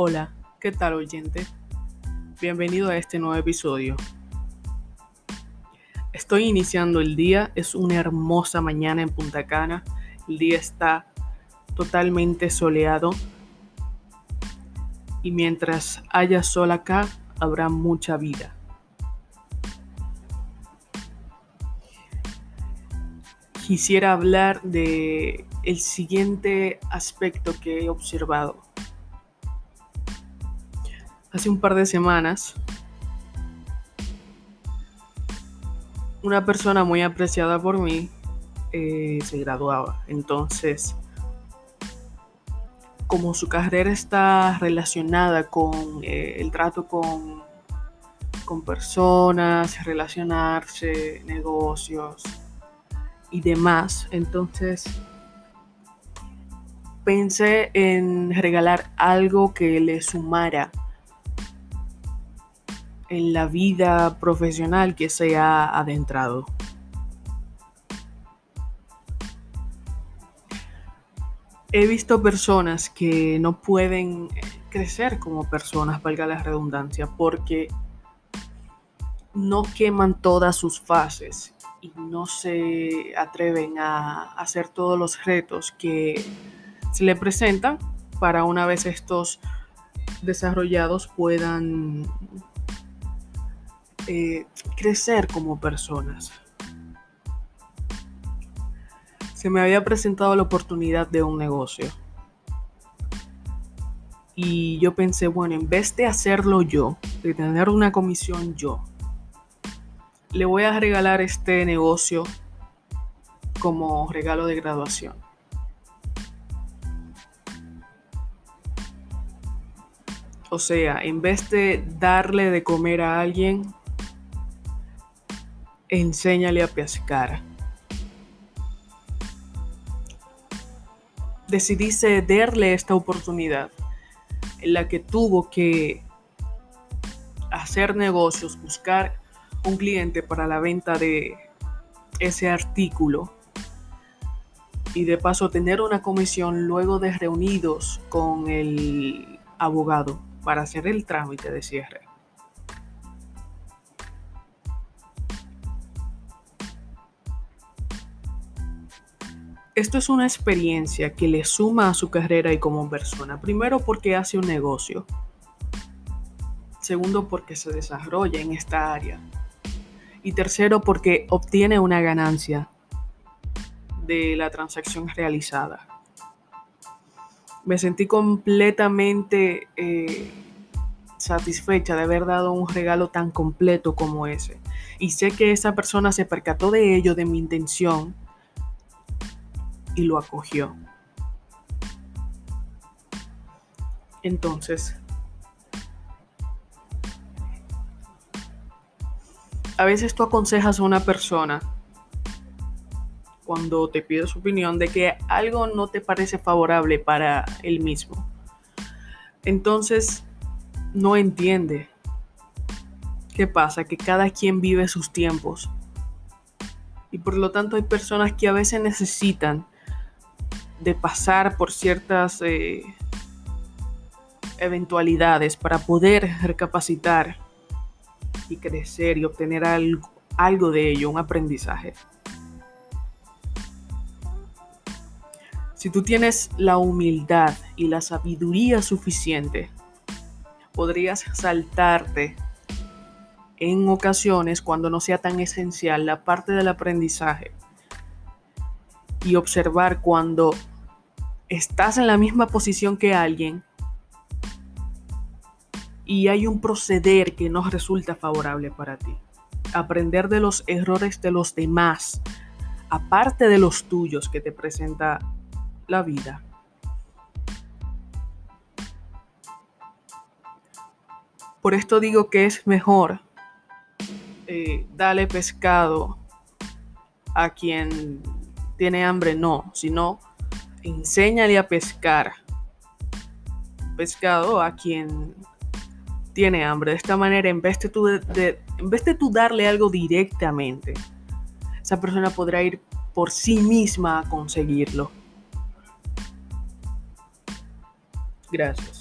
Hola, ¿qué tal oyente? Bienvenido a este nuevo episodio. Estoy iniciando el día, es una hermosa mañana en Punta Cana, el día está totalmente soleado y mientras haya sol acá habrá mucha vida. Quisiera hablar de el siguiente aspecto que he observado hace un par de semanas, una persona muy apreciada por mí eh, se graduaba. Entonces, como su carrera está relacionada con eh, el trato con, con personas, relacionarse, negocios y demás, entonces pensé en regalar algo que le sumara en la vida profesional que se ha adentrado. He visto personas que no pueden crecer como personas, valga la redundancia, porque no queman todas sus fases y no se atreven a hacer todos los retos que se le presentan para una vez estos desarrollados puedan eh, crecer como personas. Se me había presentado la oportunidad de un negocio. Y yo pensé, bueno, en vez de hacerlo yo, de tener una comisión yo, le voy a regalar este negocio como regalo de graduación. O sea, en vez de darle de comer a alguien, enséñale a pescar. Decidí cederle esta oportunidad en la que tuvo que hacer negocios, buscar un cliente para la venta de ese artículo y de paso tener una comisión luego de reunidos con el abogado para hacer el trámite de cierre. Esto es una experiencia que le suma a su carrera y como persona. Primero porque hace un negocio. Segundo porque se desarrolla en esta área. Y tercero porque obtiene una ganancia de la transacción realizada. Me sentí completamente eh, satisfecha de haber dado un regalo tan completo como ese. Y sé que esa persona se percató de ello, de mi intención y lo acogió. Entonces, a veces tú aconsejas a una persona cuando te pide su opinión de que algo no te parece favorable para él mismo. Entonces, no entiende. ¿Qué pasa? Que cada quien vive sus tiempos. Y por lo tanto hay personas que a veces necesitan de pasar por ciertas eh, eventualidades para poder recapacitar y crecer y obtener algo, algo de ello, un aprendizaje. Si tú tienes la humildad y la sabiduría suficiente, podrías saltarte en ocasiones cuando no sea tan esencial la parte del aprendizaje y observar cuando estás en la misma posición que alguien y hay un proceder que no resulta favorable para ti. Aprender de los errores de los demás, aparte de los tuyos que te presenta la vida. Por esto digo que es mejor eh, darle pescado a quien tiene hambre, no, sino enséñale a pescar pescado a quien tiene hambre. De esta manera, en vez de tú, en vez de tú darle algo directamente, esa persona podrá ir por sí misma a conseguirlo. Gracias.